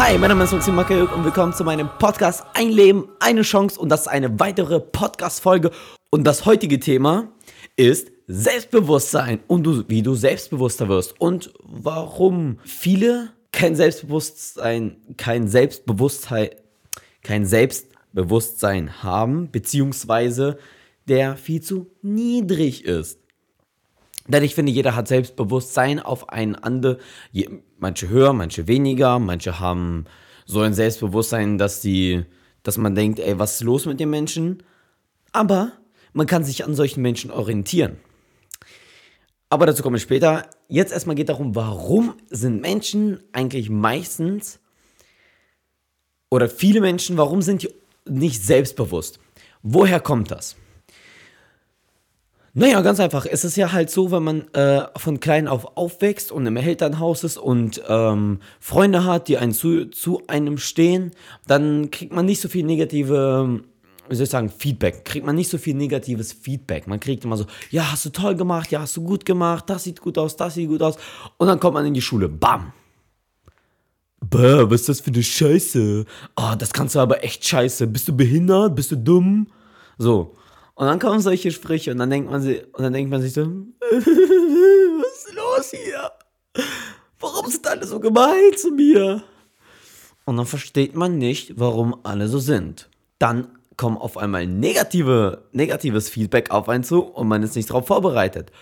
Hi, mein Name ist Maxim Makel und willkommen zu meinem Podcast Ein Leben, eine Chance und das ist eine weitere Podcast-Folge. Und das heutige Thema ist Selbstbewusstsein und du, wie du selbstbewusster wirst und warum viele kein Selbstbewusstsein, kein Selbstbewusstsein, kein Selbstbewusstsein haben, beziehungsweise der viel zu niedrig ist. Denn ich finde, jeder hat Selbstbewusstsein auf einen anderen, manche höher, manche weniger, manche haben so ein Selbstbewusstsein, dass die, dass man denkt, ey, was ist los mit den Menschen? Aber man kann sich an solchen Menschen orientieren. Aber dazu komme ich später. Jetzt erstmal geht darum, warum sind Menschen eigentlich meistens oder viele Menschen, warum sind die nicht selbstbewusst? Woher kommt das? Naja, ganz einfach. Es ist ja halt so, wenn man äh, von klein auf aufwächst und im Elternhaus ist und ähm, Freunde hat, die einen zu, zu einem stehen, dann kriegt man nicht so viel negative, wie soll ich sagen, Feedback. Kriegt man nicht so viel negatives Feedback. Man kriegt immer so, ja, hast du toll gemacht, ja, hast du gut gemacht, das sieht gut aus, das sieht gut aus. Und dann kommt man in die Schule, bam. Bäh, was ist das für eine Scheiße? Oh, das kannst du aber echt scheiße. Bist du behindert? Bist du dumm? So. Und dann kommen solche Sprüche und dann denkt man sich, und dann denkt man sich so, was ist los hier? Warum sind alle so gemein zu mir? Und dann versteht man nicht, warum alle so sind. Dann kommt auf einmal negative, negatives Feedback auf einen zu und man ist nicht darauf vorbereitet.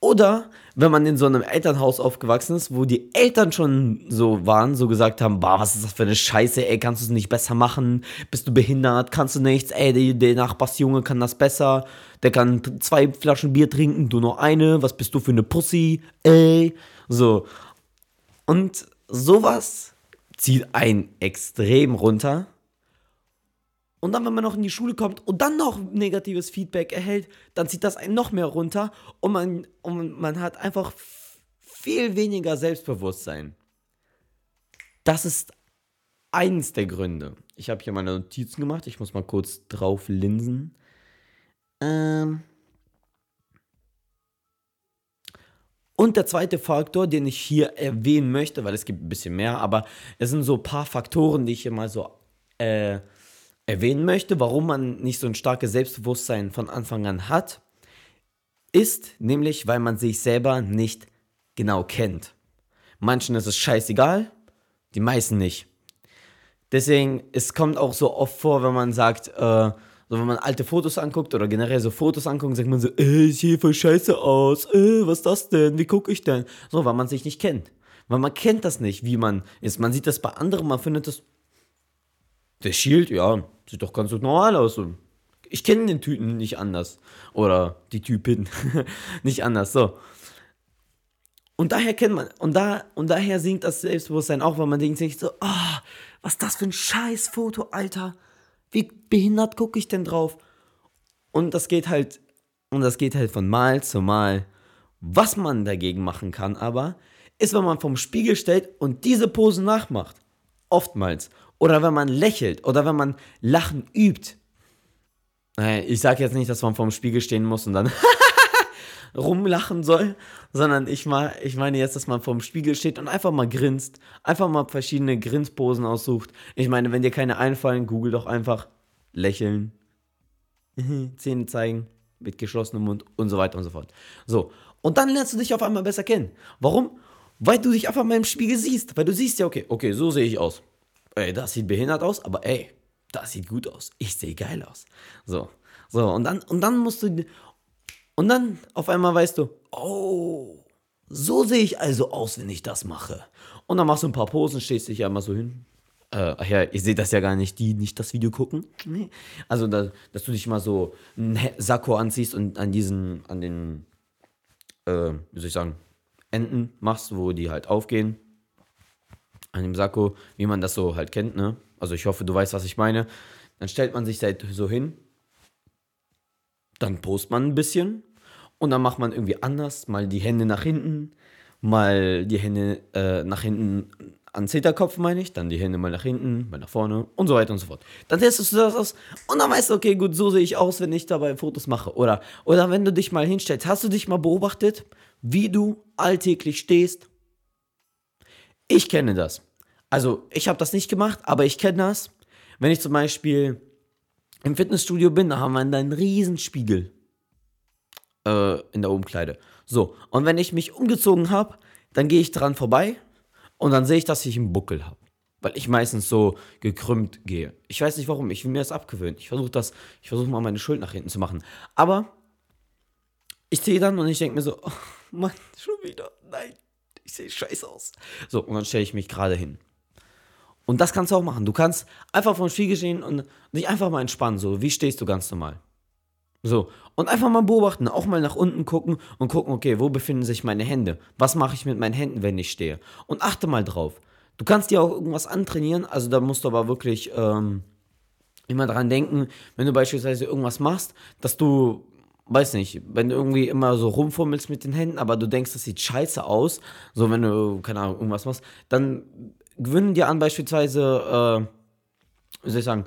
Oder wenn man in so einem Elternhaus aufgewachsen ist, wo die Eltern schon so waren, so gesagt haben, bah, was ist das für eine Scheiße, ey, kannst du es nicht besser machen? Bist du behindert? Kannst du nichts? Ey, der, Nachbarsjunge kann das besser. Der kann zwei Flaschen Bier trinken, du nur eine. Was bist du für eine Pussy? Ey. So. Und sowas zieht einen extrem runter. Und dann, wenn man noch in die Schule kommt und dann noch negatives Feedback erhält, dann zieht das einen noch mehr runter und man, und man hat einfach viel weniger Selbstbewusstsein. Das ist eins der Gründe. Ich habe hier meine Notizen gemacht. Ich muss mal kurz drauf linsen. Ähm und der zweite Faktor, den ich hier erwähnen möchte, weil es gibt ein bisschen mehr, aber es sind so ein paar Faktoren, die ich hier mal so äh, erwähnen möchte, warum man nicht so ein starkes Selbstbewusstsein von Anfang an hat, ist nämlich, weil man sich selber nicht genau kennt. Manchen ist es scheißegal, die meisten nicht. Deswegen, es kommt auch so oft vor, wenn man sagt, äh, so wenn man alte Fotos anguckt oder generell so Fotos anguckt, sagt man so, äh, ich sehe voll scheiße aus, äh, was ist das denn, wie gucke ich denn? So, weil man sich nicht kennt. Weil man kennt das nicht, wie man ist. Man sieht das bei anderen, man findet das, der Shield, ja, sieht doch ganz normal aus. Ich kenne den Typen nicht anders. Oder die Typin nicht anders. So. Und daher kennt man, und, da, und daher sinkt das Selbstbewusstsein auch, weil man denkt sich so, ah, oh, was ist das für ein Scheißfoto, Alter. Wie behindert gucke ich denn drauf? Und das geht halt, und das geht halt von Mal zu Mal. Was man dagegen machen kann aber, ist, wenn man vom Spiegel stellt und diese Pose nachmacht. Oftmals. Oder wenn man lächelt oder wenn man Lachen übt. Ich sage jetzt nicht, dass man vorm Spiegel stehen muss und dann rumlachen soll, sondern ich, mal, ich meine jetzt, dass man vorm Spiegel steht und einfach mal grinst, einfach mal verschiedene Grinsposen aussucht. Ich meine, wenn dir keine einfallen, google doch einfach lächeln, Zähne zeigen, mit geschlossenem Mund und so weiter und so fort. So, und dann lernst du dich auf einmal besser kennen. Warum? Weil du dich einfach mal im Spiegel siehst, weil du siehst ja, okay, okay, so sehe ich aus ey, das sieht behindert aus, aber ey, das sieht gut aus. Ich sehe geil aus. So, so, und dann, und dann musst du, und dann auf einmal weißt du, oh, so sehe ich also aus, wenn ich das mache. Und dann machst du ein paar Posen, stehst dich ja mal so hin. Äh, ach ja, ihr seht das ja gar nicht, die nicht das Video gucken. Nee. Also, da, dass du dich mal so ein Sakko anziehst und an diesen, an den, äh, wie soll ich sagen, Enden machst, wo die halt aufgehen an dem Sakko, wie man das so halt kennt, ne? Also ich hoffe, du weißt, was ich meine. Dann stellt man sich halt so hin, dann post man ein bisschen und dann macht man irgendwie anders, mal die Hände nach hinten, mal die Hände äh, nach hinten an Hinterkopf, meine ich, dann die Hände mal nach hinten, mal nach vorne und so weiter und so fort. Dann testest du das aus und dann weißt du, okay, gut, so sehe ich aus, wenn ich dabei Fotos mache. Oder, oder wenn du dich mal hinstellst, hast du dich mal beobachtet, wie du alltäglich stehst? Ich kenne das. also ich habe das nicht gemacht, aber ich kenne das. Wenn ich zum Beispiel im Fitnessstudio bin, da haben wir einen riesen Spiegel äh, in der Umkleide. So, und wenn ich mich umgezogen habe, dann gehe ich dran vorbei und dann sehe ich, dass ich einen Buckel habe. Weil ich meistens so gekrümmt gehe. Ich weiß nicht warum, ich will mir das abgewöhnen. Ich versuche das, ich versuche mal meine Schuld nach hinten zu machen. Aber ich sehe dann und ich denke mir so, oh Mann, schon wieder, nein, ich sehe scheiße aus. So, und dann stelle ich mich gerade hin. Und das kannst du auch machen. Du kannst einfach vor dem Spiegel stehen und dich einfach mal entspannen. So, wie stehst du ganz normal? So, und einfach mal beobachten, auch mal nach unten gucken und gucken, okay, wo befinden sich meine Hände? Was mache ich mit meinen Händen, wenn ich stehe? Und achte mal drauf. Du kannst dir auch irgendwas antrainieren, also da musst du aber wirklich ähm, immer dran denken, wenn du beispielsweise irgendwas machst, dass du, weiß nicht, wenn du irgendwie immer so rumfummelst mit den Händen, aber du denkst, das sieht scheiße aus, so wenn du, keine Ahnung, irgendwas machst, dann gewöhnen dir an beispielsweise, äh, wie soll ich sagen,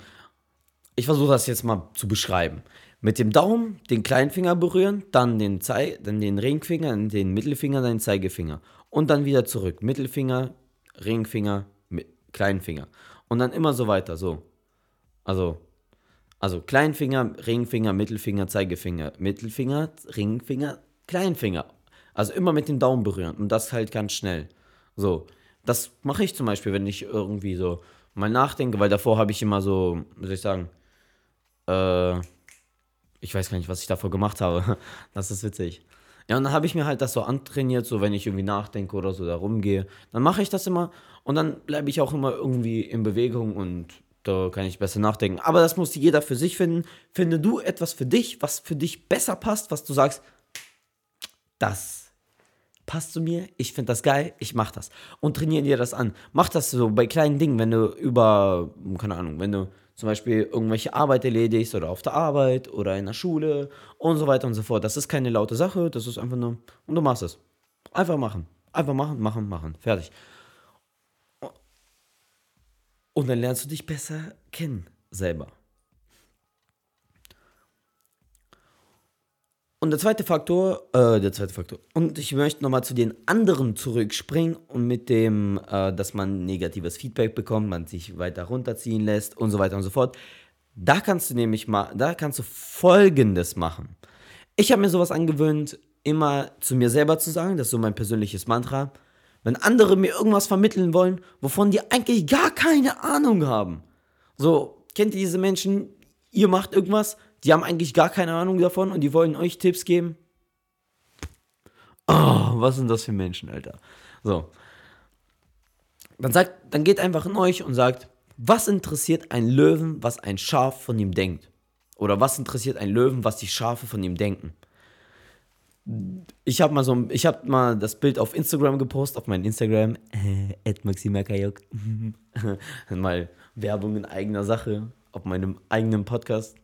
ich versuche das jetzt mal zu beschreiben. Mit dem Daumen den kleinen Finger berühren, dann den, Zei dann den Ringfinger, den Mittelfinger, dann den Zeigefinger. Und dann wieder zurück. Mittelfinger, Ringfinger, kleinen Finger. Und dann immer so weiter, so. Also, also Kleinfinger, Ringfinger, Mittelfinger, Zeigefinger, Mittelfinger, Ringfinger, Kleinfinger. Also immer mit dem Daumen berühren und das halt ganz schnell. So, das mache ich zum Beispiel, wenn ich irgendwie so mal nachdenke, weil davor habe ich immer so, wie soll ich sagen, äh, ich weiß gar nicht, was ich davor gemacht habe. Das ist witzig. Ja, und dann habe ich mir halt das so antrainiert, so wenn ich irgendwie nachdenke oder so da rumgehe. Dann mache ich das immer und dann bleibe ich auch immer irgendwie in Bewegung und da kann ich besser nachdenken. Aber das muss jeder für sich finden. Finde du etwas für dich, was für dich besser passt, was du sagst, das passt zu mir, ich finde das geil, ich mache das. Und trainiere dir das an. Mach das so bei kleinen Dingen, wenn du über, keine Ahnung, wenn du zum Beispiel irgendwelche Arbeit erledigst oder auf der Arbeit oder in der Schule und so weiter und so fort. Das ist keine laute Sache, das ist einfach nur, und du machst es. Einfach machen. Einfach machen, machen, machen. Fertig. Und dann lernst du dich besser kennen selber. Und der zweite Faktor, äh, der zweite Faktor, und ich möchte nochmal zu den anderen zurückspringen und mit dem, äh, dass man negatives Feedback bekommt, man sich weiter runterziehen lässt und so weiter und so fort. Da kannst du nämlich mal, da kannst du Folgendes machen. Ich habe mir sowas angewöhnt, immer zu mir selber zu sagen, das ist so mein persönliches Mantra. Wenn andere mir irgendwas vermitteln wollen, wovon die eigentlich gar keine Ahnung haben. So, kennt ihr diese Menschen, ihr macht irgendwas, die haben eigentlich gar keine Ahnung davon und die wollen euch Tipps geben. Oh, was sind das für Menschen, Alter? So. Dann sagt, dann geht einfach in euch und sagt, was interessiert ein Löwen, was ein Schaf von ihm denkt? Oder was interessiert ein Löwen, was die Schafe von ihm denken? Ich habe mal so, ich habe mal das Bild auf Instagram gepostet, auf mein Instagram, äh, maximakajok. mal Werbung in eigener Sache, auf meinem eigenen Podcast.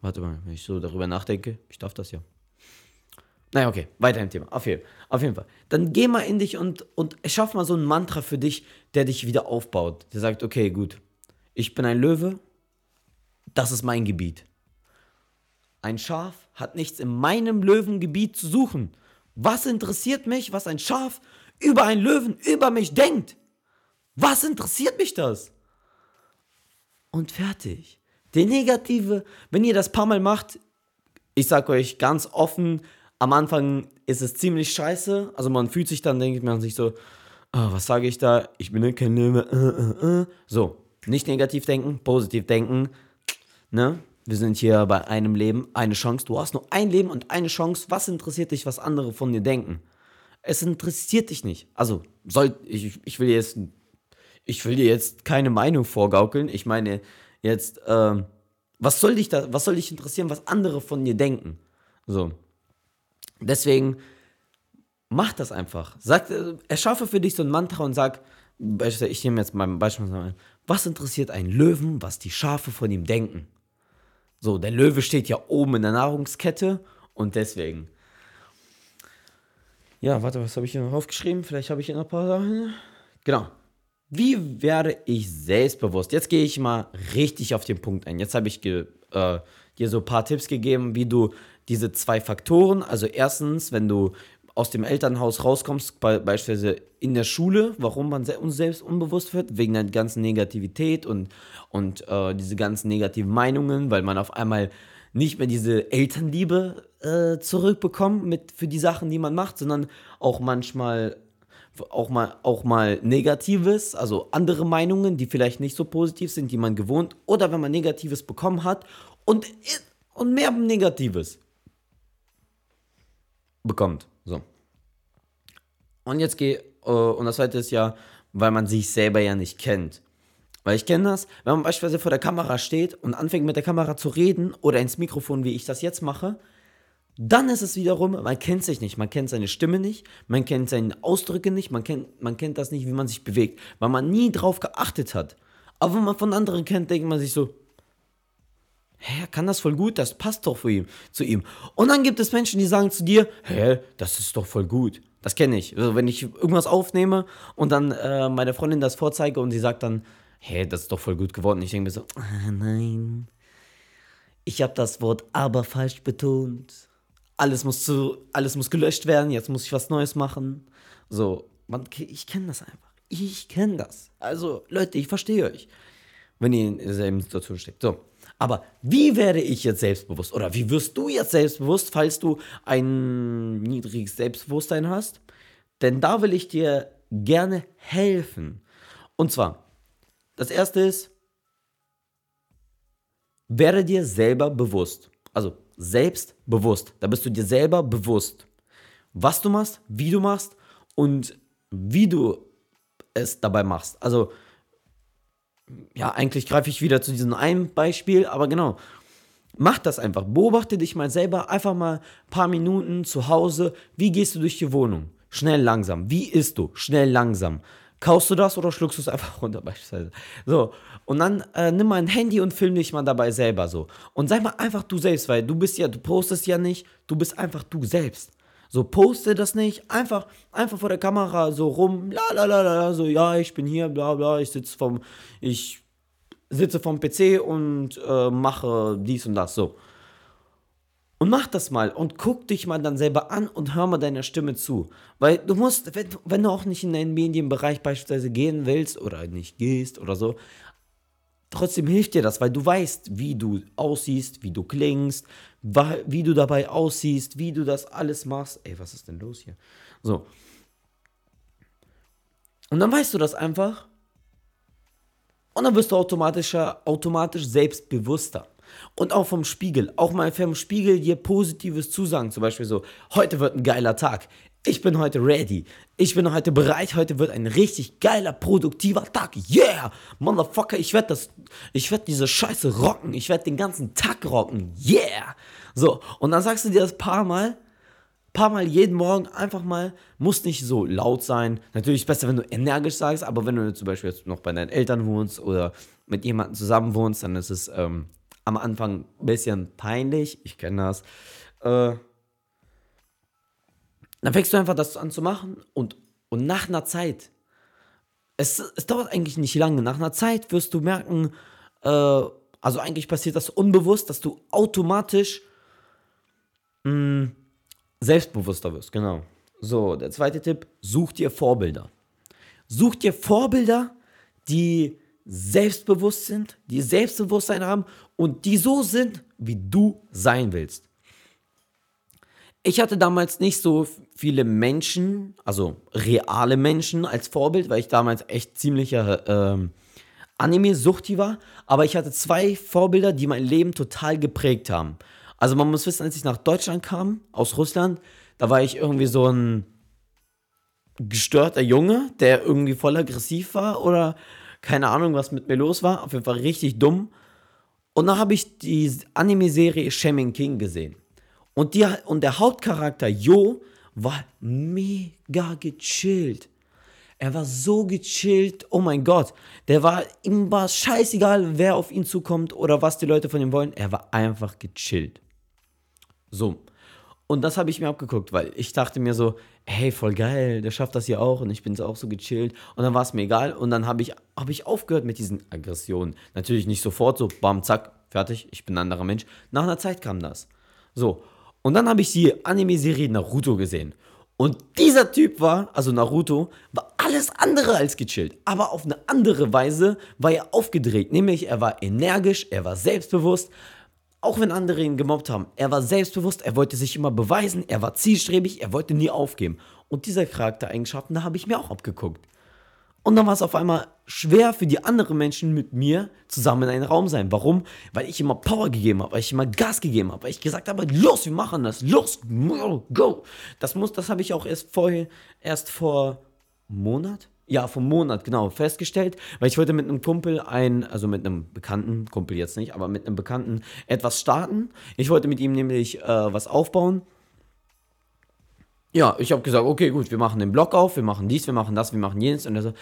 Warte mal, wenn ich so darüber nachdenke, ich darf das ja. Naja, okay, weiter im Thema. Auf jeden, auf jeden Fall. Dann geh mal in dich und, und schaff mal so ein Mantra für dich, der dich wieder aufbaut. Der sagt, okay, gut, ich bin ein Löwe, das ist mein Gebiet. Ein Schaf hat nichts in meinem Löwengebiet zu suchen. Was interessiert mich, was ein Schaf über einen Löwen über mich denkt? Was interessiert mich das? Und fertig. Die negative, wenn ihr das paar Mal macht, ich sag euch ganz offen, am Anfang ist es ziemlich scheiße. Also man fühlt sich dann, denkt man sich so, oh, was sage ich da? Ich bin kein Löwe. So, nicht negativ denken, positiv denken. Ne? Wir sind hier bei einem Leben, eine Chance. Du hast nur ein Leben und eine Chance. Was interessiert dich, was andere von dir denken? Es interessiert dich nicht. Also, soll, ich, ich will jetzt, ich will dir jetzt keine Meinung vorgaukeln. Ich meine, Jetzt, ähm, was soll dich da, was soll dich interessieren, was andere von dir denken? So. Deswegen, mach das einfach. Sag, erschaffe für dich so ein Mantra und sag, ich nehme jetzt mein Beispiel was interessiert einen Löwen, was die Schafe von ihm denken? So, der Löwe steht ja oben in der Nahrungskette und deswegen. Ja, warte, was habe ich hier noch aufgeschrieben? Vielleicht habe ich hier noch ein paar Sachen. Genau. Wie werde ich selbstbewusst? Jetzt gehe ich mal richtig auf den Punkt ein. Jetzt habe ich äh, dir so ein paar Tipps gegeben, wie du diese zwei Faktoren, also erstens, wenn du aus dem Elternhaus rauskommst, bei, beispielsweise in der Schule, warum man uns selbst unbewusst wird, wegen der ganzen Negativität und, und äh, diese ganzen negativen Meinungen, weil man auf einmal nicht mehr diese Elternliebe äh, zurückbekommt mit, für die Sachen, die man macht, sondern auch manchmal auch mal, auch mal Negatives, also andere Meinungen, die vielleicht nicht so positiv sind, die man gewohnt, oder wenn man Negatives bekommen hat und, und mehr Negatives bekommt. Und jetzt gehe, äh, und das zweite ist ja, weil man sich selber ja nicht kennt. Weil ich kenne das, wenn man beispielsweise vor der Kamera steht und anfängt mit der Kamera zu reden oder ins Mikrofon, wie ich das jetzt mache, dann ist es wiederum, man kennt sich nicht, man kennt seine Stimme nicht, man kennt seine Ausdrücke nicht, man kennt, man kennt das nicht, wie man sich bewegt, weil man nie drauf geachtet hat. Aber wenn man von anderen kennt, denkt man sich so, hä, kann das voll gut, das passt doch für ihn, zu ihm. Und dann gibt es Menschen, die sagen zu dir, hä, das ist doch voll gut. Das kenne ich. Also wenn ich irgendwas aufnehme und dann äh, meine Freundin das vorzeige und sie sagt dann, hä, das ist doch voll gut geworden. Ich denke mir so, ah, nein, ich habe das Wort aber falsch betont. Alles muss, zu, alles muss gelöscht werden, jetzt muss ich was Neues machen. So, man, ich kenne das einfach. Ich kenne das. Also, Leute, ich verstehe euch, wenn ihr in derselben Situation steckt. So, aber wie werde ich jetzt selbstbewusst? Oder wie wirst du jetzt selbstbewusst, falls du ein niedriges Selbstbewusstsein hast? Denn da will ich dir gerne helfen. Und zwar, das erste ist, werde dir selber bewusst. Also selbstbewusst. Da bist du dir selber bewusst, was du machst, wie du machst und wie du es dabei machst. Also, ja, eigentlich greife ich wieder zu diesem einen Beispiel, aber genau. Mach das einfach. Beobachte dich mal selber, einfach mal ein paar Minuten zu Hause. Wie gehst du durch die Wohnung? Schnell, langsam. Wie isst du? Schnell, langsam. Kaufst du das oder schluckst du es einfach runter beispielsweise? So, und dann äh, nimm mal ein Handy und film dich mal dabei selber so. Und sei mal einfach du selbst, weil du bist ja, du postest ja nicht, du bist einfach du selbst. So, poste das nicht, einfach, einfach vor der Kamera so rum, la la la la, so, ja, ich bin hier, bla bla, ich sitze vom, ich sitze vom PC und äh, mache dies und das, so. Und mach das mal und guck dich mal dann selber an und hör mal deiner Stimme zu. Weil du musst, wenn, wenn, du auch nicht in den Medienbereich beispielsweise gehen willst oder nicht gehst oder so, trotzdem hilft dir das, weil du weißt, wie du aussiehst, wie du klingst, wie du dabei aussiehst, wie du das alles machst. Ey, was ist denn los hier? So. Und dann weißt du das einfach. Und dann wirst du automatischer, automatisch selbstbewusster. Und auch vom Spiegel. Auch mal vom Spiegel dir Positives zusagen. Zum Beispiel so, heute wird ein geiler Tag. Ich bin heute ready. Ich bin heute bereit. Heute wird ein richtig geiler, produktiver Tag. Yeah! Motherfucker, ich werde das, ich werde diese Scheiße rocken. Ich werde den ganzen Tag rocken. Yeah! So, und dann sagst du dir das paar Mal, paar Mal jeden Morgen einfach mal, muss nicht so laut sein. Natürlich besser, wenn du energisch sagst, aber wenn du zum Beispiel jetzt noch bei deinen Eltern wohnst oder mit jemandem zusammen wohnst, dann ist es ähm, am Anfang ein bisschen peinlich, ich kenne das. Äh, dann fängst du einfach das an zu machen und, und nach einer Zeit, es, es dauert eigentlich nicht lange, nach einer Zeit wirst du merken, äh, also eigentlich passiert das unbewusst, dass du automatisch mh, hm, selbstbewusster wirst, genau. So, der zweite Tipp, such dir Vorbilder. Such dir Vorbilder, die selbstbewusst sind, die Selbstbewusstsein haben und die so sind, wie du sein willst. Ich hatte damals nicht so viele Menschen, also reale Menschen als Vorbild, weil ich damals echt ziemlicher äh, Anime-Suchti war. Aber ich hatte zwei Vorbilder, die mein Leben total geprägt haben. Also man muss wissen, als ich nach Deutschland kam, aus Russland, da war ich irgendwie so ein gestörter Junge, der irgendwie voll aggressiv war oder keine Ahnung, was mit mir los war. Auf jeden Fall richtig dumm. Und dann habe ich die Anime-Serie Shaman King gesehen. Und, die, und der Hauptcharakter Jo war mega gechillt. Er war so gechillt, oh mein Gott. Der war, ihm war scheißegal, wer auf ihn zukommt oder was die Leute von ihm wollen. Er war einfach gechillt. So. Und das habe ich mir abgeguckt, weil ich dachte mir so, hey, voll geil, der schafft das hier auch und ich bin auch so gechillt. Und dann war es mir egal und dann habe ich, hab ich aufgehört mit diesen Aggressionen. Natürlich nicht sofort so, bam, zack, fertig, ich bin ein anderer Mensch. Nach einer Zeit kam das. So. Und dann habe ich die Anime-Serie Naruto gesehen. Und dieser Typ war, also Naruto, war alles andere als gechillt. Aber auf eine andere Weise war er aufgedreht. Nämlich, er war energisch, er war selbstbewusst. Auch wenn andere ihn gemobbt haben. Er war selbstbewusst, er wollte sich immer beweisen, er war zielstrebig, er wollte nie aufgeben. Und diese Charaktereigenschaften, da habe ich mir auch abgeguckt. Und dann war es auf einmal schwer für die anderen Menschen mit mir zusammen in einem Raum sein. Warum? Weil ich immer Power gegeben habe, weil ich immer Gas gegeben habe, weil ich gesagt habe, los, wir machen das, los, go. Das muss, das habe ich auch erst vorher, erst vor Monat, ja, vor Monat, genau, festgestellt, weil ich wollte mit einem Kumpel ein, also mit einem bekannten, Kumpel jetzt nicht, aber mit einem Bekannten etwas starten. Ich wollte mit ihm nämlich äh, was aufbauen ja, ich habe gesagt, okay, gut, wir machen den Blog auf, wir machen dies, wir machen das, wir machen jenes. Und er so,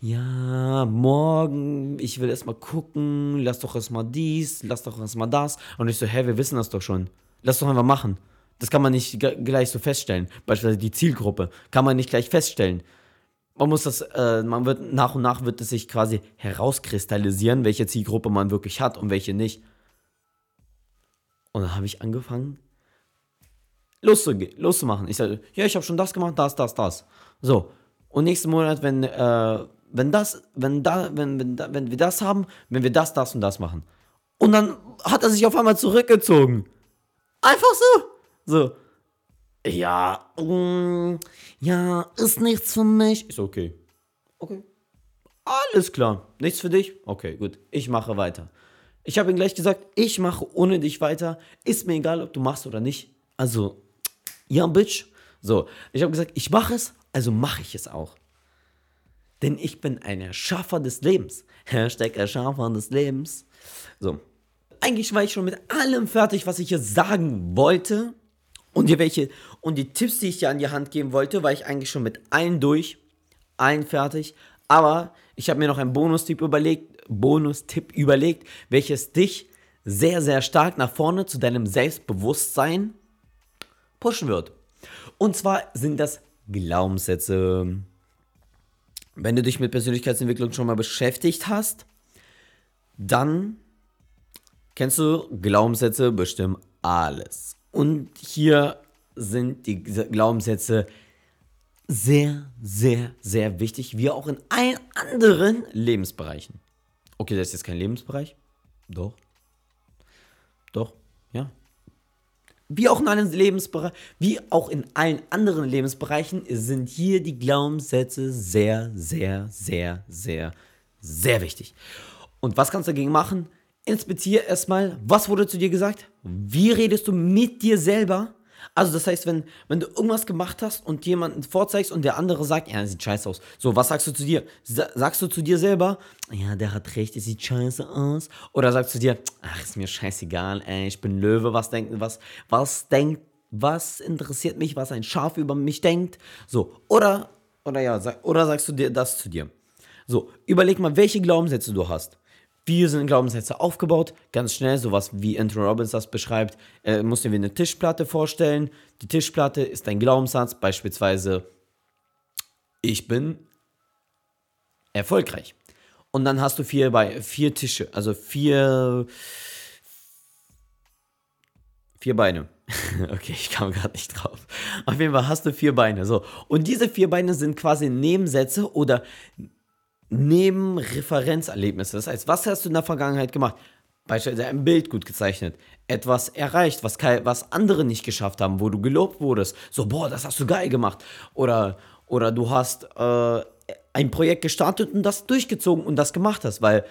ja, morgen, ich will erst mal gucken, lass doch erst mal dies, lass doch erst mal das. Und ich so, hä, wir wissen das doch schon. Lass doch einfach machen. Das kann man nicht gleich so feststellen. Beispielsweise die Zielgruppe kann man nicht gleich feststellen. Man muss das, äh, man wird, nach und nach wird es sich quasi herauskristallisieren, welche Zielgruppe man wirklich hat und welche nicht. Und dann habe ich angefangen, loszumachen. Ich sage, ja, ich habe schon das gemacht, das, das, das. So. Und nächsten Monat, wenn, äh, wenn das, wenn da, wenn, wenn, wenn wir das haben, wenn wir das, das und das machen. Und dann hat er sich auf einmal zurückgezogen. Einfach so. So. Ja, um, ja, ist nichts für mich. Ist okay. Okay. Alles klar. Nichts für dich? Okay, gut. Ich mache weiter. Ich habe ihm gleich gesagt, ich mache ohne dich weiter. Ist mir egal, ob du machst oder nicht. Also, ja, Bitch. So, ich habe gesagt, ich mache es, also mache ich es auch. Denn ich bin ein Erschaffer des Lebens. Hashtag Erschaffer des Lebens. So. Eigentlich war ich schon mit allem fertig, was ich hier sagen wollte. Und die, welche, und die Tipps, die ich dir an die Hand geben wollte, war ich eigentlich schon mit allen durch. Allen fertig. Aber ich habe mir noch einen Bonustipp überlegt, Bonustipp überlegt, welches dich sehr, sehr stark nach vorne zu deinem Selbstbewusstsein pushen wird. Und zwar sind das Glaubenssätze. Wenn du dich mit Persönlichkeitsentwicklung schon mal beschäftigt hast, dann kennst du Glaubenssätze bestimmt alles. Und hier sind die Glaubenssätze sehr, sehr, sehr wichtig, wie auch in allen anderen Lebensbereichen. Okay, das ist jetzt kein Lebensbereich. Doch. Doch, ja wie auch in allen Lebensbereichen, wie auch in allen anderen Lebensbereichen sind hier die Glaubenssätze sehr, sehr, sehr, sehr, sehr wichtig. Und was kannst du dagegen machen? Inspiziere erstmal, was wurde zu dir gesagt? Wie redest du mit dir selber? Also das heißt, wenn, wenn du irgendwas gemacht hast und jemanden vorzeigst und der andere sagt, ja, das sieht scheiße aus. So, was sagst du zu dir? sagst du zu dir selber, ja, der hat recht, es sieht scheiße aus? Oder sagst du dir, ach, ist mir scheißegal, ey, ich bin Löwe, was denkt, was, was denkt, was interessiert mich, was ein Schaf über mich denkt? So, oder, oder ja, sag, oder sagst du dir das zu dir? So, überleg mal, welche Glaubenssätze du hast. Wie sind Glaubenssätze aufgebaut? Ganz schnell, sowas wie Anthony Robbins das beschreibt. Äh, musst dir wie eine Tischplatte vorstellen. Die Tischplatte ist ein Glaubenssatz, beispielsweise, ich bin erfolgreich. Und dann hast du vier, bei, vier Tische, also vier, vier Beine. okay, ich kam gerade nicht drauf. Auf jeden Fall hast du vier Beine. So. Und diese vier Beine sind quasi Nebensätze oder neben Referenzerlebnisse. Das heißt, was hast du in der Vergangenheit gemacht? Beispielsweise ein Bild gut gezeichnet, etwas erreicht, was, was andere nicht geschafft haben, wo du gelobt wurdest. So, boah, das hast du geil gemacht. Oder, oder du hast äh, ein Projekt gestartet und das durchgezogen und das gemacht hast, weil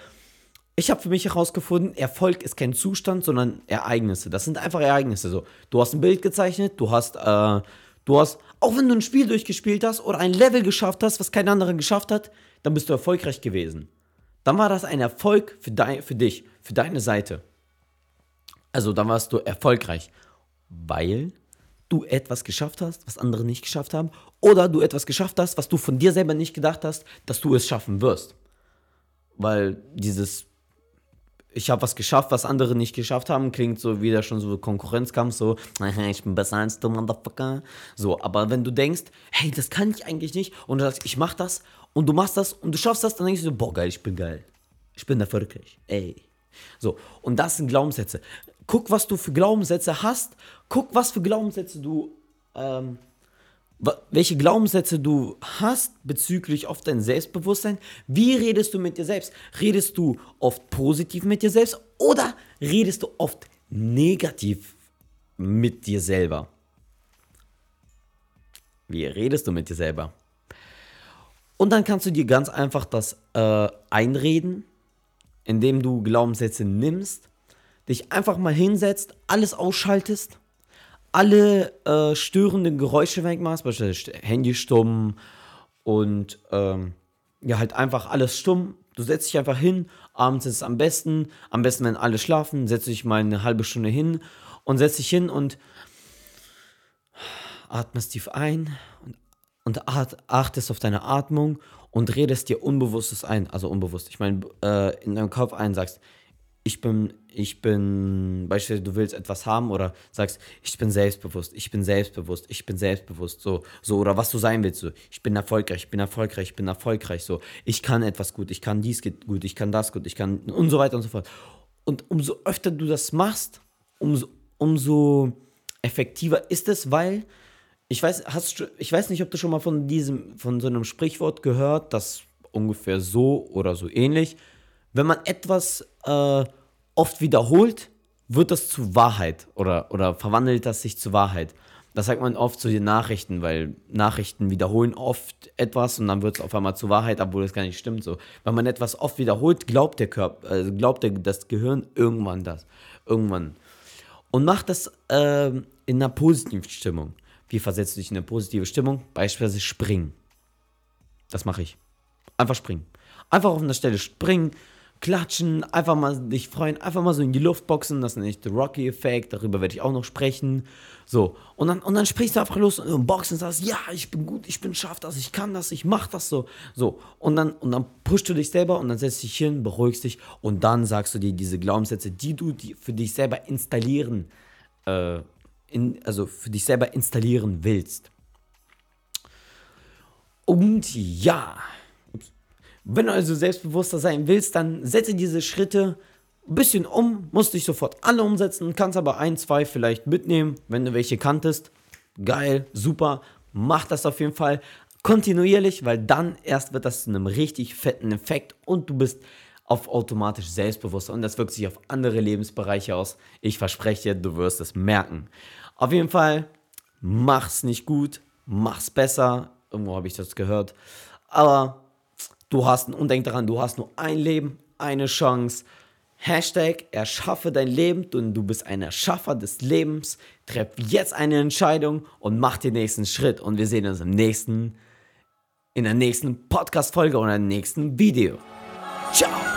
ich habe für mich herausgefunden, Erfolg ist kein Zustand, sondern Ereignisse. Das sind einfach Ereignisse. So, du hast ein Bild gezeichnet, du hast, äh, du hast, auch wenn du ein Spiel durchgespielt hast oder ein Level geschafft hast, was kein anderer geschafft hat, dann bist du erfolgreich gewesen. Dann war das ein Erfolg für, dein, für dich, für deine Seite. Also dann warst du erfolgreich, weil du etwas geschafft hast, was andere nicht geschafft haben, oder du etwas geschafft hast, was du von dir selber nicht gedacht hast, dass du es schaffen wirst. Weil dieses ich habe was geschafft, was andere nicht geschafft haben, klingt so wieder schon so Konkurrenzkampf, so, ich bin besser als du, Motherfucker. So, aber wenn du denkst, hey, das kann ich eigentlich nicht, und du sagst, ich mach das, und du machst das, und du schaffst das, dann denkst du, boah, geil, ich bin geil. Ich bin erfolgreich. Ey. So, und das sind Glaubenssätze. Guck, was du für Glaubenssätze hast, guck, was für Glaubenssätze du ähm, welche Glaubenssätze du hast bezüglich auf dein Selbstbewusstsein. Wie redest du mit dir selbst? Redest du oft positiv mit dir selbst oder redest du oft negativ mit dir selber? Wie redest du mit dir selber? Und dann kannst du dir ganz einfach das äh, einreden, indem du Glaubenssätze nimmst, dich einfach mal hinsetzt, alles ausschaltest alle äh, störenden Geräusche wegmachst, beispielsweise Handy stumm und ähm, ja, halt einfach alles stumm. Du setzt dich einfach hin, abends ist es am besten, am besten, wenn alle schlafen, setzt dich mal eine halbe Stunde hin und setzt dich hin und atmest tief ein und, und achtest auf deine Atmung und redest dir Unbewusstes ein, also unbewusst. Ich meine, äh, in deinem Kopf ein sagst, ich bin, ich bin, beispielsweise du willst etwas haben oder sagst, ich bin selbstbewusst, ich bin selbstbewusst, ich bin selbstbewusst, so, so, oder was du sein willst, so, ich bin erfolgreich, ich bin erfolgreich, ich bin erfolgreich, so, ich kann etwas gut, ich kann dies gut, ich kann das gut, ich kann und so weiter und so fort. Und umso öfter du das machst, umso, umso effektiver ist es, weil ich weiß, hast ich weiß nicht, ob du schon mal von diesem, von so einem Sprichwort gehört, das ungefähr so oder so ähnlich. Wenn man etwas äh, oft wiederholt, wird das zu Wahrheit oder, oder verwandelt das sich zu Wahrheit. Das sagt man oft zu den Nachrichten, weil Nachrichten wiederholen oft etwas und dann wird es auf einmal zu Wahrheit, obwohl es gar nicht stimmt. So, wenn man etwas oft wiederholt, glaubt der Körper, äh, glaubt der, das Gehirn irgendwann das, irgendwann. Und macht das äh, in einer positiven Stimmung. Wie versetzt du dich in eine positive Stimmung? Beispielsweise springen. Das mache ich. Einfach springen. Einfach auf einer Stelle springen, klatschen, einfach mal dich freuen, einfach mal so in die Luft boxen, das nenne ich der Rocky-Effekt, darüber werde ich auch noch sprechen. So, und dann, und dann sprichst du einfach los und boxen und sagst, ja, ich bin gut, ich bin scharf das, ich kann das, ich mach das so. So, und dann, und dann pushst du dich selber und dann setzt dich hin, beruhigst dich und dann sagst du dir diese Glaubenssätze, die du die für dich selber installieren, äh, in, also für dich selber installieren willst. Und ja, wenn du also selbstbewusster sein willst, dann setze diese Schritte ein bisschen um, musst dich sofort alle umsetzen, kannst aber ein, zwei vielleicht mitnehmen, wenn du welche kanntest. Geil, super, mach das auf jeden Fall kontinuierlich, weil dann erst wird das zu einem richtig fetten Effekt und du bist auf automatisch selbstbewusster und das wirkt sich auf andere Lebensbereiche aus. Ich verspreche, du wirst es merken. Auf jeden Fall, mach's nicht gut, mach's besser. Irgendwo habe ich das gehört. Aber Du hast, und denk daran, du hast nur ein Leben, eine Chance. Hashtag erschaffe dein Leben und du bist ein Erschaffer des Lebens. Treff jetzt eine Entscheidung und mach den nächsten Schritt. Und wir sehen uns im nächsten, in der nächsten Podcast-Folge oder im nächsten Video. Ciao!